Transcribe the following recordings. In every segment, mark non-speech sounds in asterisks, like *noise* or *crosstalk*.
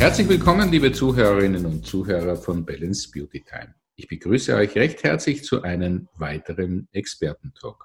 Herzlich willkommen, liebe Zuhörerinnen und Zuhörer von Balance Beauty Time. Ich begrüße euch recht herzlich zu einem weiteren Expertentalk.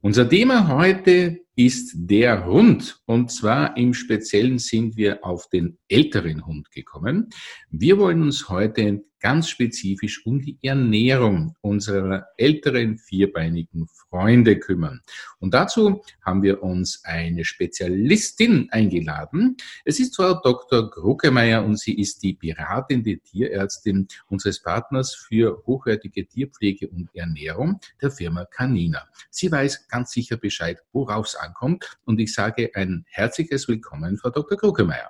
Unser Thema heute ist der Hund. Und zwar im Speziellen sind wir auf den älteren Hund gekommen. Wir wollen uns heute ganz spezifisch um die Ernährung unserer älteren vierbeinigen Freunde kümmern. Und dazu haben wir uns eine Spezialistin eingeladen. Es ist Frau Dr. Gruckemeyer und sie ist die beratende Tierärztin unseres Partners für hochwertige Tierpflege und Ernährung der Firma Canina. Sie weiß ganz sicher Bescheid, worauf es ankommt. Und ich sage ein herzliches Willkommen, Frau Dr. Gruckemeyer.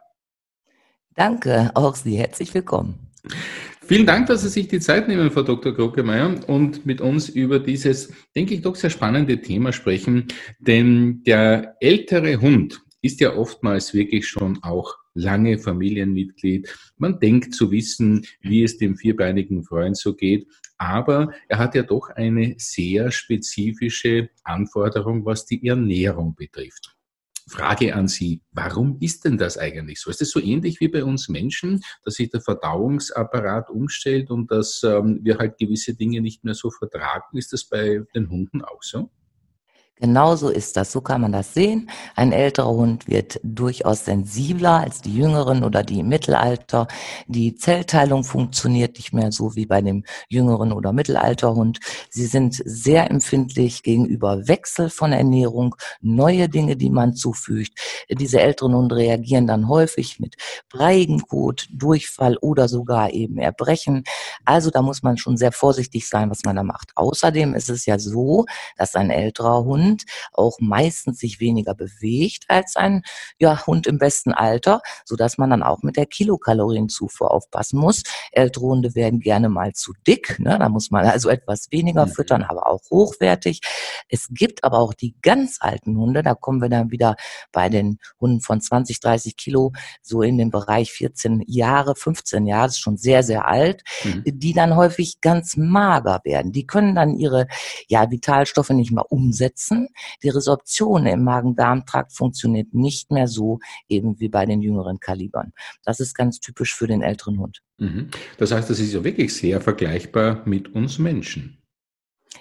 Danke, auch Sie herzlich willkommen. Vielen Dank, dass Sie sich die Zeit nehmen, Frau Dr. Krockemeyer, und mit uns über dieses, denke ich, doch sehr spannende Thema sprechen. Denn der ältere Hund ist ja oftmals wirklich schon auch lange Familienmitglied. Man denkt zu wissen, wie es dem vierbeinigen Freund so geht. Aber er hat ja doch eine sehr spezifische Anforderung, was die Ernährung betrifft. Frage an Sie, warum ist denn das eigentlich so? Ist es so ähnlich wie bei uns Menschen, dass sich der Verdauungsapparat umstellt und dass ähm, wir halt gewisse Dinge nicht mehr so vertragen? Ist das bei den Hunden auch so? Genauso ist das, so kann man das sehen. Ein älterer Hund wird durchaus sensibler als die jüngeren oder die im Mittelalter. Die Zellteilung funktioniert nicht mehr so wie bei dem jüngeren oder Mittelalterhund. Sie sind sehr empfindlich gegenüber Wechsel von Ernährung, neue Dinge, die man zufügt. Diese älteren Hunde reagieren dann häufig mit breiigem Kot, Durchfall oder sogar eben Erbrechen. Also da muss man schon sehr vorsichtig sein, was man da macht. Außerdem ist es ja so, dass ein älterer Hund Hund auch meistens sich weniger bewegt als ein ja, Hund im besten Alter, so dass man dann auch mit der Kilokalorienzufuhr aufpassen muss. Ältere Hunde werden gerne mal zu dick, ne? da muss man also etwas weniger mhm. füttern, aber auch hochwertig. Es gibt aber auch die ganz alten Hunde, da kommen wir dann wieder bei den Hunden von 20, 30 Kilo, so in den Bereich 14 Jahre, 15 Jahre, das ist schon sehr, sehr alt, mhm. die dann häufig ganz mager werden. Die können dann ihre ja, Vitalstoffe nicht mehr umsetzen Essen. Die Resorption im Magen-Darm-Trakt funktioniert nicht mehr so eben wie bei den jüngeren Kalibern. Das ist ganz typisch für den älteren Hund. Mhm. Das heißt, das ist ja wirklich sehr vergleichbar mit uns Menschen.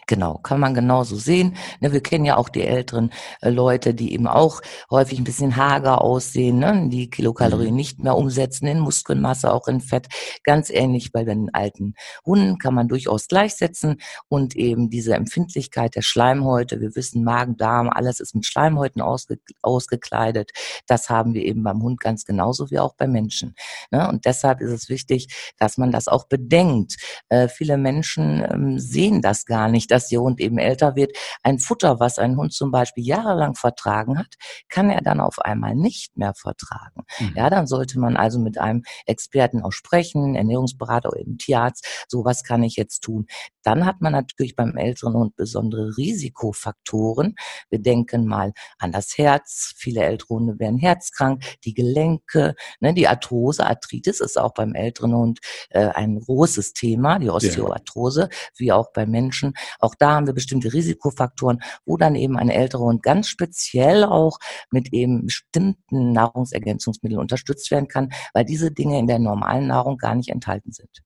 Genau, kann man genauso sehen. Ne, wir kennen ja auch die älteren äh, Leute, die eben auch häufig ein bisschen hager aussehen, ne, die Kilokalorien mhm. nicht mehr umsetzen in Muskelmasse, auch in Fett. Ganz ähnlich bei den alten Hunden kann man durchaus gleichsetzen und eben diese Empfindlichkeit der Schleimhäute. Wir wissen, Magen, Darm, alles ist mit Schleimhäuten ausge, ausgekleidet. Das haben wir eben beim Hund ganz genauso wie auch beim Menschen. Ne? Und deshalb ist es wichtig, dass man das auch bedenkt. Äh, viele Menschen ähm, sehen das gar nicht dass der Hund eben älter wird. Ein Futter, was ein Hund zum Beispiel jahrelang vertragen hat, kann er dann auf einmal nicht mehr vertragen. Mhm. Ja, dann sollte man also mit einem Experten auch sprechen, Ernährungsberater oder eben Tierarzt. So was kann ich jetzt tun. Dann hat man natürlich beim älteren Hund besondere Risikofaktoren. Wir denken mal an das Herz. Viele ältere Hunde werden herzkrank. Die Gelenke, ne, die Arthrose, Arthritis ist auch beim älteren Hund äh, ein großes Thema, die Osteoarthrose, ja. wie auch bei Menschen. Auch da haben wir bestimmte Risikofaktoren, wo dann eben ein älterer Hund ganz speziell auch mit eben bestimmten Nahrungsergänzungsmitteln unterstützt werden kann, weil diese Dinge in der normalen Nahrung gar nicht enthalten sind.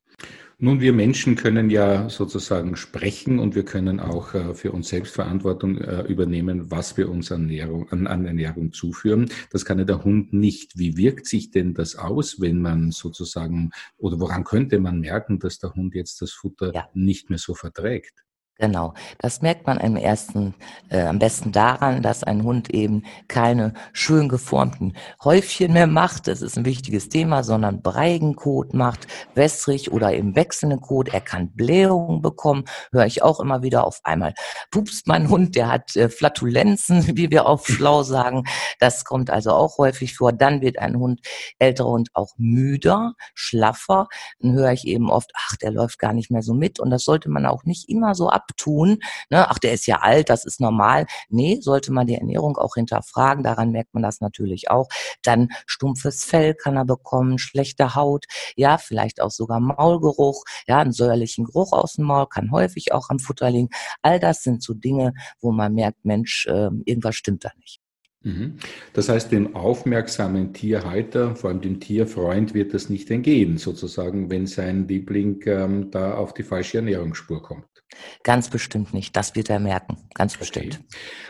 Nun, wir Menschen können ja sozusagen sprechen und wir können auch äh, für uns selbst Verantwortung äh, übernehmen, was wir uns an Ernährung, an, an Ernährung zuführen. Das kann ja der Hund nicht. Wie wirkt sich denn das aus, wenn man sozusagen, oder woran könnte man merken, dass der Hund jetzt das Futter ja. nicht mehr so verträgt? Genau, das merkt man im ersten, äh, am besten daran, dass ein Hund eben keine schön geformten Häufchen mehr macht. Das ist ein wichtiges Thema, sondern breigen Kot macht, wässrig oder eben wechselnden Kot. Er kann Blähungen bekommen, höre ich auch immer wieder. Auf einmal pupst mein Hund, der hat äh, Flatulenzen, *laughs* wie wir auf schlau sagen. Das kommt also auch häufig vor. Dann wird ein Hund, älterer Hund auch müder, schlaffer. Dann höre ich eben oft, ach, der läuft gar nicht mehr so mit. Und das sollte man auch nicht immer so ab abtun. Ne? Ach, der ist ja alt, das ist normal. Nee, sollte man die Ernährung auch hinterfragen. Daran merkt man das natürlich auch. Dann stumpfes Fell kann er bekommen, schlechte Haut, ja, vielleicht auch sogar Maulgeruch, ja, einen säuerlichen Geruch aus dem Maul kann häufig auch am Futter liegen. All das sind so Dinge, wo man merkt, Mensch, äh, irgendwas stimmt da nicht. Mhm. Das heißt, dem aufmerksamen Tierhalter, vor allem dem Tierfreund, wird das nicht entgehen, sozusagen, wenn sein Liebling ähm, da auf die falsche Ernährungsspur kommt. Ganz bestimmt nicht. Das wird er merken. Ganz bestimmt.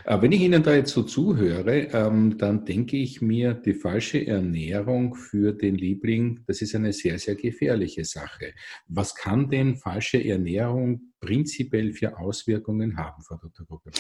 Okay. Äh, wenn ich Ihnen da jetzt so zuhöre, ähm, dann denke ich mir, die falsche Ernährung für den Liebling, das ist eine sehr, sehr gefährliche Sache. Was kann denn falsche Ernährung prinzipiell für Auswirkungen haben, Frau Dr. Gruppe?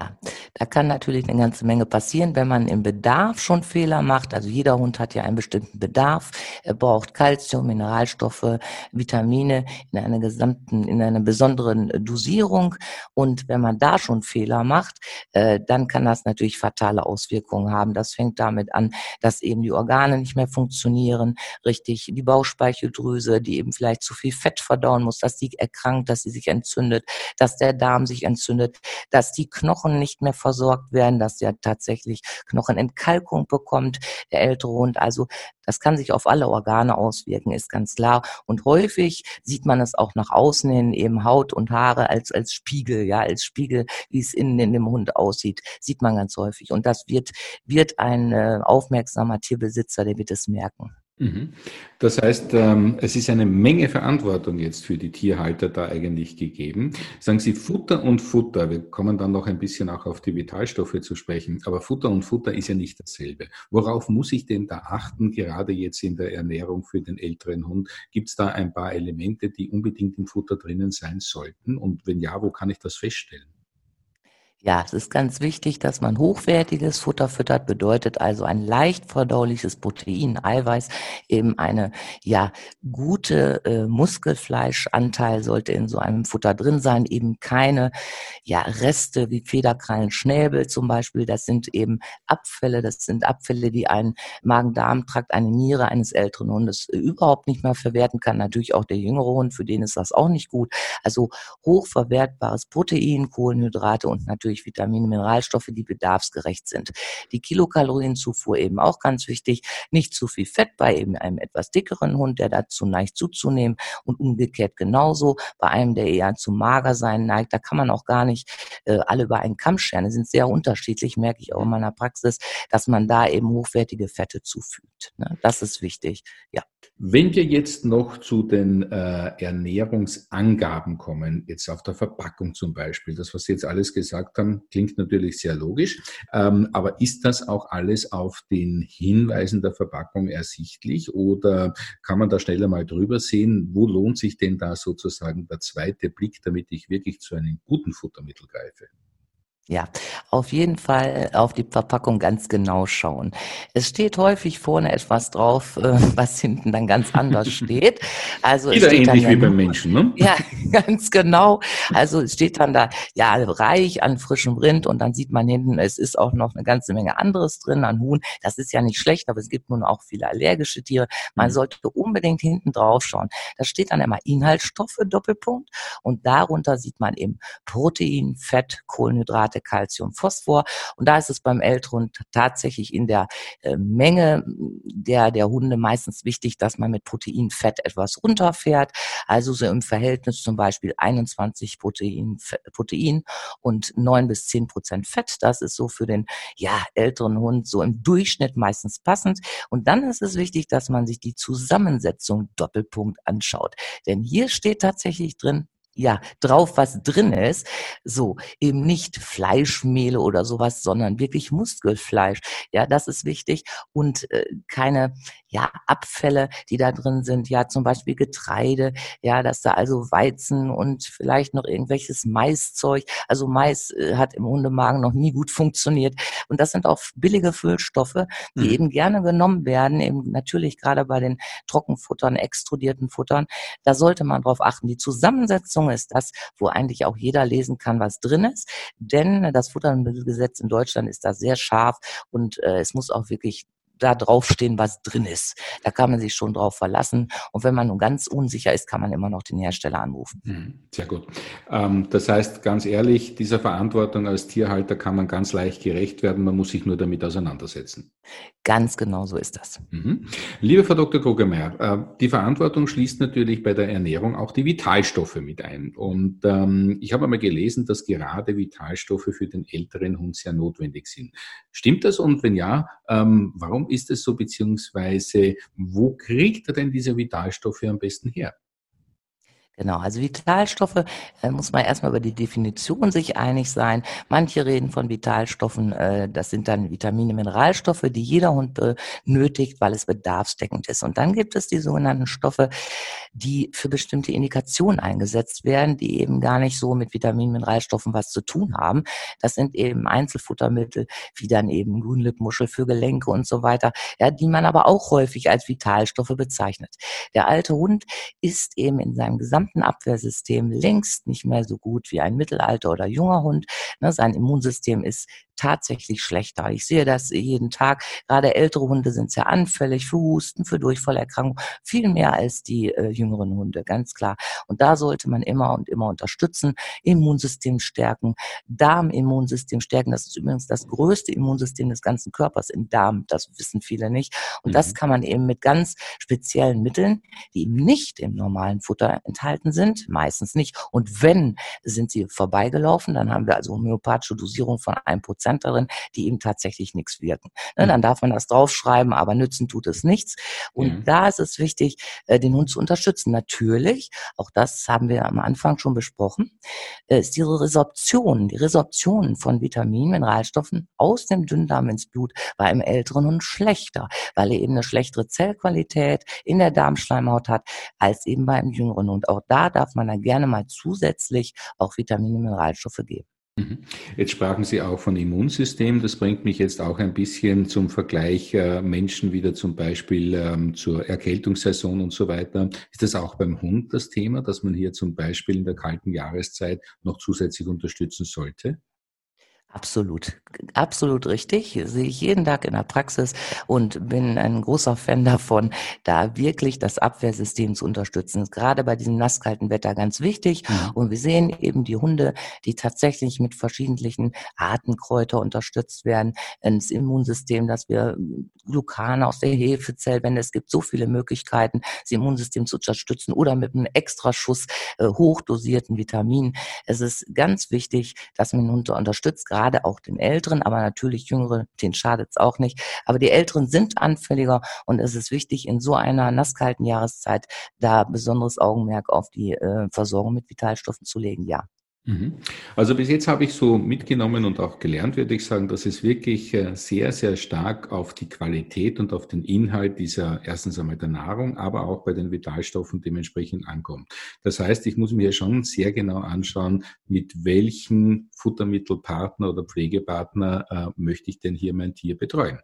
Ja, da kann natürlich eine ganze Menge passieren, wenn man im Bedarf schon Fehler macht. Also jeder Hund hat ja einen bestimmten Bedarf. Er braucht Kalzium, Mineralstoffe, Vitamine in einer gesamten, in einer besonderen Dosierung. Und wenn man da schon Fehler macht, äh, dann kann das natürlich fatale Auswirkungen haben. Das fängt damit an, dass eben die Organe nicht mehr funktionieren, richtig, die Bauchspeicheldrüse, die eben vielleicht zu viel Fett verdauen muss, dass die erkrankt, dass sie sich entzündet, dass der Darm sich entzündet, dass die Knochen Knochen nicht mehr versorgt werden, dass er tatsächlich Knochenentkalkung bekommt, der ältere Hund. Also das kann sich auf alle Organe auswirken, ist ganz klar. Und häufig sieht man es auch nach außen hin, eben Haut und Haare als, als Spiegel, ja, als Spiegel, wie es innen in dem Hund aussieht, sieht man ganz häufig. Und das wird, wird ein äh, aufmerksamer Tierbesitzer, der wird es merken. Mhm. Das heißt, ähm, es ist eine Menge Verantwortung jetzt für die Tierhalter da eigentlich gegeben. Sagen Sie Futter und Futter. Wir kommen dann noch ein bisschen auch auf die Vitalstoffe zu sprechen. Aber Futter und Futter ist ja nicht dasselbe. Worauf muss ich denn da achten, gerade jetzt in der Ernährung für den älteren Hund? Gibt es da ein paar Elemente, die unbedingt im Futter drinnen sein sollten? Und wenn ja, wo kann ich das feststellen? Ja, es ist ganz wichtig, dass man hochwertiges Futter füttert, bedeutet also ein leicht verdauliches Protein, Eiweiß, eben eine ja gute äh, Muskelfleischanteil sollte in so einem Futter drin sein, eben keine ja Reste wie Federkrallen, Schnäbel zum Beispiel. Das sind eben Abfälle, das sind Abfälle, die ein Magen-Darm-Trakt, eine Niere eines älteren Hundes äh, überhaupt nicht mehr verwerten kann. Natürlich auch der jüngere Hund, für den ist das auch nicht gut. Also hochverwertbares Protein, Kohlenhydrate und natürlich natürlich Vitamine, Mineralstoffe, die bedarfsgerecht sind. Die Kilokalorienzufuhr eben auch ganz wichtig. Nicht zu viel Fett bei eben einem etwas dickeren Hund, der dazu neigt zuzunehmen und umgekehrt genauso bei einem, der eher zu mager sein neigt. Da kann man auch gar nicht äh, alle über einen Kamm scheren. Die sind sehr unterschiedlich, merke ich auch in meiner Praxis, dass man da eben hochwertige Fette zufügt. Ne? Das ist wichtig. Ja. Wenn wir jetzt noch zu den äh, Ernährungsangaben kommen, jetzt auf der Verpackung zum Beispiel, das, was Sie jetzt alles gesagt haben, klingt natürlich sehr logisch, ähm, aber ist das auch alles auf den Hinweisen der Verpackung ersichtlich oder kann man da schneller mal drüber sehen, wo lohnt sich denn da sozusagen der zweite Blick, damit ich wirklich zu einem guten Futtermittel greife? Ja, auf jeden Fall auf die Verpackung ganz genau schauen. Es steht häufig vorne etwas drauf, äh, *laughs* was hinten dann ganz anders *laughs* steht. Also Wieder es steht ähnlich dann ja, wie beim Menschen, ne? *laughs* Ja, ganz genau. Also es steht dann da, ja, reich an frischem Rind und dann sieht man hinten, es ist auch noch eine ganze Menge anderes drin an Huhn. Das ist ja nicht schlecht, aber es gibt nun auch viele allergische Tiere. Man mhm. sollte unbedingt hinten drauf schauen. Da steht dann immer Inhaltsstoffe, Doppelpunkt. Und darunter sieht man eben Protein, Fett, Kohlenhydrate, Werte Calcium, Phosphor. Und da ist es beim Älteren tatsächlich in der äh, Menge der, der Hunde meistens wichtig, dass man mit Proteinfett etwas runterfährt. Also so im Verhältnis zum Beispiel 21 Protein, Protein und 9 bis 10 Prozent Fett. Das ist so für den ja, älteren Hund so im Durchschnitt meistens passend. Und dann ist es wichtig, dass man sich die Zusammensetzung Doppelpunkt anschaut. Denn hier steht tatsächlich drin, ja, drauf, was drin ist. So, eben nicht Fleischmehle oder sowas, sondern wirklich Muskelfleisch. Ja, das ist wichtig. Und äh, keine, ja, Abfälle, die da drin sind. Ja, zum Beispiel Getreide. Ja, dass da also Weizen und vielleicht noch irgendwelches Maiszeug. Also Mais äh, hat im Hundemagen noch nie gut funktioniert. Und das sind auch billige Füllstoffe, die mhm. eben gerne genommen werden. Eben natürlich gerade bei den Trockenfuttern, extrudierten Futtern. Da sollte man drauf achten. Die Zusammensetzung Verpackung ist das, wo eigentlich auch jeder lesen kann, was drin ist. Denn das Futtermittelgesetz in Deutschland ist da sehr scharf und äh, es muss auch wirklich da draufstehen, was drin ist. Da kann man sich schon drauf verlassen. Und wenn man nun ganz unsicher ist, kann man immer noch den Hersteller anrufen. Mhm, sehr gut. Ähm, das heißt, ganz ehrlich, dieser Verantwortung als Tierhalter kann man ganz leicht gerecht werden. Man muss sich nur damit auseinandersetzen. Ganz genau so ist das. Mhm. Liebe Frau Dr. Krogemeyer, äh, die Verantwortung schließt natürlich bei der Ernährung auch die Vitalstoffe mit ein. Und ähm, ich habe einmal gelesen, dass gerade Vitalstoffe für den älteren Hund sehr notwendig sind. Stimmt das? Und wenn ja, ähm, ist es so, beziehungsweise wo kriegt er denn diese Vitalstoffe am besten her? Genau, also Vitalstoffe äh, muss man erstmal über die Definition sich einig sein. Manche reden von Vitalstoffen, äh, das sind dann Vitamine, Mineralstoffe, die jeder Hund benötigt, weil es bedarfsdeckend ist. Und dann gibt es die sogenannten Stoffe, die für bestimmte Indikationen eingesetzt werden, die eben gar nicht so mit Vitaminen, Mineralstoffen was zu tun haben. Das sind eben Einzelfuttermittel, wie dann eben Grünlippmuschel für Gelenke und so weiter, ja, die man aber auch häufig als Vitalstoffe bezeichnet. Der alte Hund ist eben in seinem gesamten gesamten Abwehrsystem längst nicht mehr so gut wie ein Mittelalter oder junger Hund. Ne, sein Immunsystem ist tatsächlich schlechter. Ich sehe das jeden Tag. Gerade ältere Hunde sind sehr anfällig für Husten, für Durchfallerkrankungen, viel mehr als die äh, jüngeren Hunde, ganz klar. Und da sollte man immer und immer unterstützen, Immunsystem stärken, Darmimmunsystem stärken. Das ist übrigens das größte Immunsystem des ganzen Körpers im Darm. Das wissen viele nicht. Und mhm. das kann man eben mit ganz speziellen Mitteln, die eben nicht im normalen Futter enthalten sind, meistens nicht. Und wenn, sind sie vorbeigelaufen, dann haben wir also homöopathische Dosierung von 1%. Darin, die eben tatsächlich nichts wirken. Ne, mhm. Dann darf man das draufschreiben, aber nützen tut es nichts. Und mhm. da ist es wichtig, äh, den Hund zu unterstützen. Natürlich, auch das haben wir am Anfang schon besprochen, äh, ist die Resorption, die Resorption von Vitaminen, Mineralstoffen aus dem Dünndarm ins Blut bei einem älteren Hund schlechter, weil er eben eine schlechtere Zellqualität in der Darmschleimhaut hat, als eben bei einem jüngeren Hund. Auch da darf man dann gerne mal zusätzlich auch Vitamine, Mineralstoffe geben. Mhm. Jetzt sprachen Sie auch von Immunsystem. Das bringt mich jetzt auch ein bisschen zum Vergleich äh, Menschen wieder zum Beispiel ähm, zur Erkältungssaison und so weiter. Ist das auch beim Hund das Thema, dass man hier zum Beispiel in der kalten Jahreszeit noch zusätzlich unterstützen sollte? Absolut, absolut richtig. Sehe ich jeden Tag in der Praxis und bin ein großer Fan davon, da wirklich das Abwehrsystem zu unterstützen. Gerade bei diesem nasskalten Wetter ganz wichtig. Mhm. Und wir sehen eben die Hunde, die tatsächlich mit verschiedenen Artenkräuter unterstützt werden, ins Immunsystem, dass wir Glucane aus der Hefezellwende, es gibt so viele Möglichkeiten, das Immunsystem zu unterstützen oder mit einem Extraschuss äh, hochdosierten Vitaminen. Es ist ganz wichtig, dass man den Hund unterstützt, gerade auch den Älteren, aber natürlich Jüngere, denen schadet es auch nicht. Aber die Älteren sind anfälliger und es ist wichtig, in so einer nasskalten Jahreszeit da besonderes Augenmerk auf die äh, Versorgung mit Vitalstoffen zu legen, ja. Mhm. Also bis jetzt habe ich so mitgenommen und auch gelernt, würde ich sagen, dass es wirklich äh, sehr, sehr stark auf die Qualität und auf den Inhalt dieser erstens einmal der Nahrung, aber auch bei den Vitalstoffen dementsprechend ankommt. Das heißt, ich muss mir schon sehr genau anschauen, mit welchen Futtermittelpartner oder Pflegepartner äh, möchte ich denn hier mein Tier betreuen.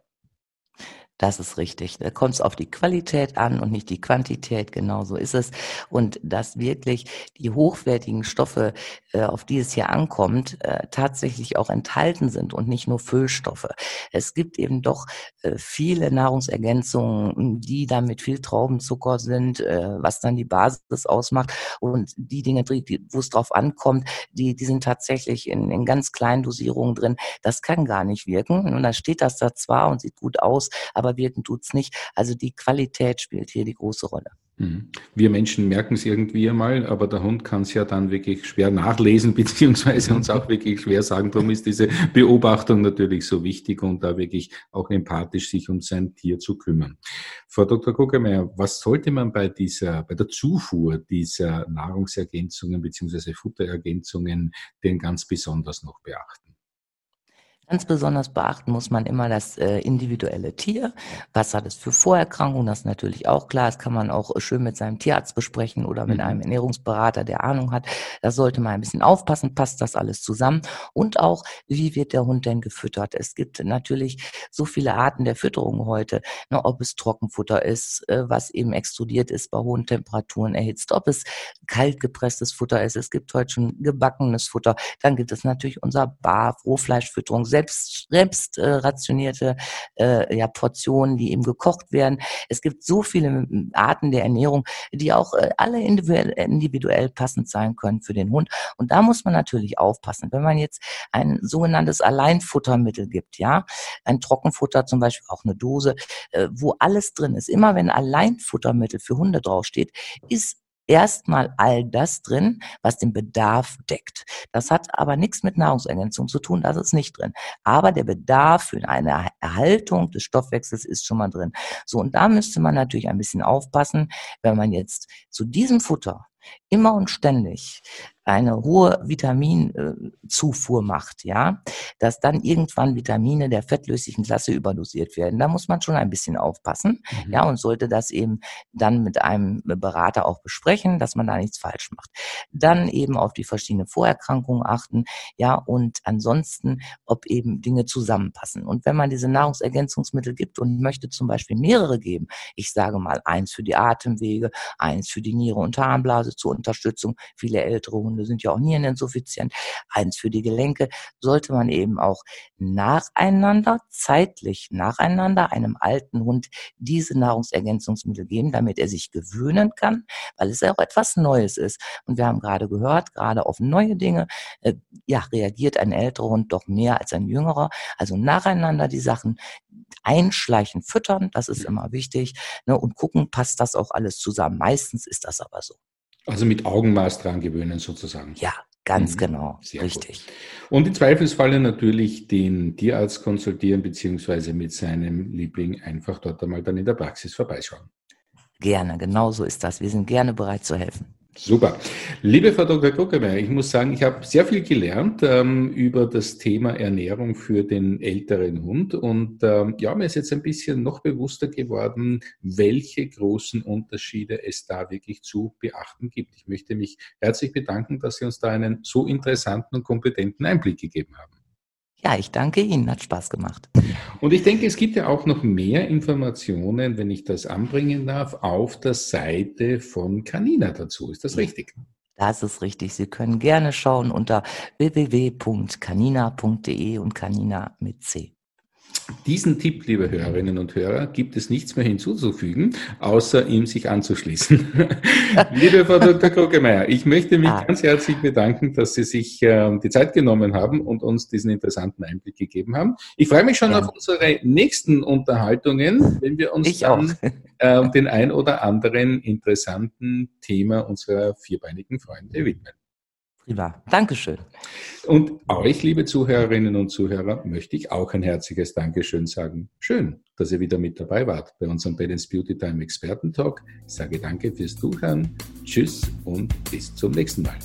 Das ist richtig. Da kommt es auf die Qualität an und nicht die Quantität. Genau so ist es. Und dass wirklich die hochwertigen Stoffe, äh, auf die es hier ankommt, äh, tatsächlich auch enthalten sind und nicht nur Füllstoffe. Es gibt eben doch äh, viele Nahrungsergänzungen, die dann mit viel Traubenzucker sind, was dann die Basis ausmacht. Und die Dinge, wo es drauf ankommt, die, die sind tatsächlich in, in ganz kleinen Dosierungen drin. Das kann gar nicht wirken. Und dann steht das da zwar und sieht gut aus, aber aber wirken tut's nicht. Also die Qualität spielt hier die große Rolle. Mhm. Wir Menschen merken es irgendwie einmal, aber der Hund kann es ja dann wirklich schwer nachlesen, *laughs* beziehungsweise uns auch wirklich schwer sagen. Darum ist diese Beobachtung natürlich so wichtig und da wirklich auch empathisch sich um sein Tier zu kümmern. Frau Dr. Kuckermeier, was sollte man bei dieser, bei der Zufuhr dieser Nahrungsergänzungen beziehungsweise Futterergänzungen denn ganz besonders noch beachten? Ganz besonders beachten muss man immer das äh, individuelle Tier. Was hat es für Vorerkrankungen? Das ist natürlich auch klar. Das kann man auch schön mit seinem Tierarzt besprechen oder mit mhm. einem Ernährungsberater, der Ahnung hat. Da sollte man ein bisschen aufpassen, passt das alles zusammen? Und auch, wie wird der Hund denn gefüttert? Es gibt natürlich so viele Arten der Fütterung heute. Ne, ob es Trockenfutter ist, äh, was eben extrudiert ist, bei hohen Temperaturen erhitzt, ob es kaltgepresstes Futter ist. Es gibt heute schon gebackenes Futter. Dann gibt es natürlich unser Bar, Rohfleischfütterung, selbst, selbst äh, rationierte äh, ja, Portionen, die eben gekocht werden. Es gibt so viele Arten der Ernährung, die auch äh, alle individuell, individuell passend sein können für den Hund. Und da muss man natürlich aufpassen. Wenn man jetzt ein sogenanntes Alleinfuttermittel gibt, ja, ein Trockenfutter zum Beispiel, auch eine Dose, äh, wo alles drin ist. Immer wenn Alleinfuttermittel für Hunde draufsteht, ist erstmal all das drin, was den Bedarf deckt. Das hat aber nichts mit Nahrungsergänzung zu tun, das ist nicht drin. Aber der Bedarf für eine Erhaltung des Stoffwechsels ist schon mal drin. So, und da müsste man natürlich ein bisschen aufpassen, wenn man jetzt zu diesem Futter immer und ständig eine hohe Vitaminzufuhr macht, ja, dass dann irgendwann Vitamine der fettlöslichen Klasse überdosiert werden. Da muss man schon ein bisschen aufpassen, mhm. ja, und sollte das eben dann mit einem Berater auch besprechen, dass man da nichts falsch macht. Dann eben auf die verschiedenen Vorerkrankungen achten, ja, und ansonsten, ob eben Dinge zusammenpassen. Und wenn man diese Nahrungsergänzungsmittel gibt und möchte zum Beispiel mehrere geben, ich sage mal eins für die Atemwege, eins für die Niere und Harnblase zur Unterstützung. Viele ältere Hunde sind ja auch niereninsuffizienz. Eins für die Gelenke sollte man eben auch nacheinander, zeitlich nacheinander einem alten Hund diese Nahrungsergänzungsmittel geben, damit er sich gewöhnen kann, weil es ja auch etwas Neues ist. Und wir haben gerade gehört, gerade auf neue Dinge, äh, ja, reagiert ein älterer Hund doch mehr als ein jüngerer. Also nacheinander die Sachen einschleichen, füttern, das ist immer wichtig, ne, und gucken, passt das auch alles zusammen. Meistens ist das aber so. Also mit Augenmaß dran gewöhnen sozusagen. Ja, ganz mhm. genau. Sehr Richtig. Gut. Und im Zweifelsfalle natürlich den Tierarzt konsultieren, beziehungsweise mit seinem Liebling einfach dort einmal dann in der Praxis vorbeischauen. Gerne, genau so ist das. Wir sind gerne bereit zu helfen. Super. Liebe Frau Dr. Gockemeyer, ich muss sagen, ich habe sehr viel gelernt ähm, über das Thema Ernährung für den älteren Hund. Und ähm, ja, mir ist jetzt ein bisschen noch bewusster geworden, welche großen Unterschiede es da wirklich zu beachten gibt. Ich möchte mich herzlich bedanken, dass Sie uns da einen so interessanten und kompetenten Einblick gegeben haben. Ja, ich danke Ihnen, hat Spaß gemacht. Und ich denke, es gibt ja auch noch mehr Informationen, wenn ich das anbringen darf, auf der Seite von Canina dazu. Ist das richtig? Das ist richtig. Sie können gerne schauen unter www.canina.de und Canina mit C. Diesen Tipp, liebe Hörerinnen und Hörer, gibt es nichts mehr hinzuzufügen, außer ihm sich anzuschließen. *laughs* liebe Frau Dr. Krogemeyer, ich möchte mich ah. ganz herzlich bedanken, dass Sie sich äh, die Zeit genommen haben und uns diesen interessanten Einblick gegeben haben. Ich freue mich schon ja. auf unsere nächsten Unterhaltungen, wenn wir uns ich dann äh, den ein oder anderen interessanten Thema unserer vierbeinigen Freunde widmen. Prima. Dankeschön. Und euch, liebe Zuhörerinnen und Zuhörer, möchte ich auch ein herzliches Dankeschön sagen. Schön, dass ihr wieder mit dabei wart bei unserem Balance Beauty Time Experten Talk. Ich sage danke fürs Zuhören. Tschüss und bis zum nächsten Mal.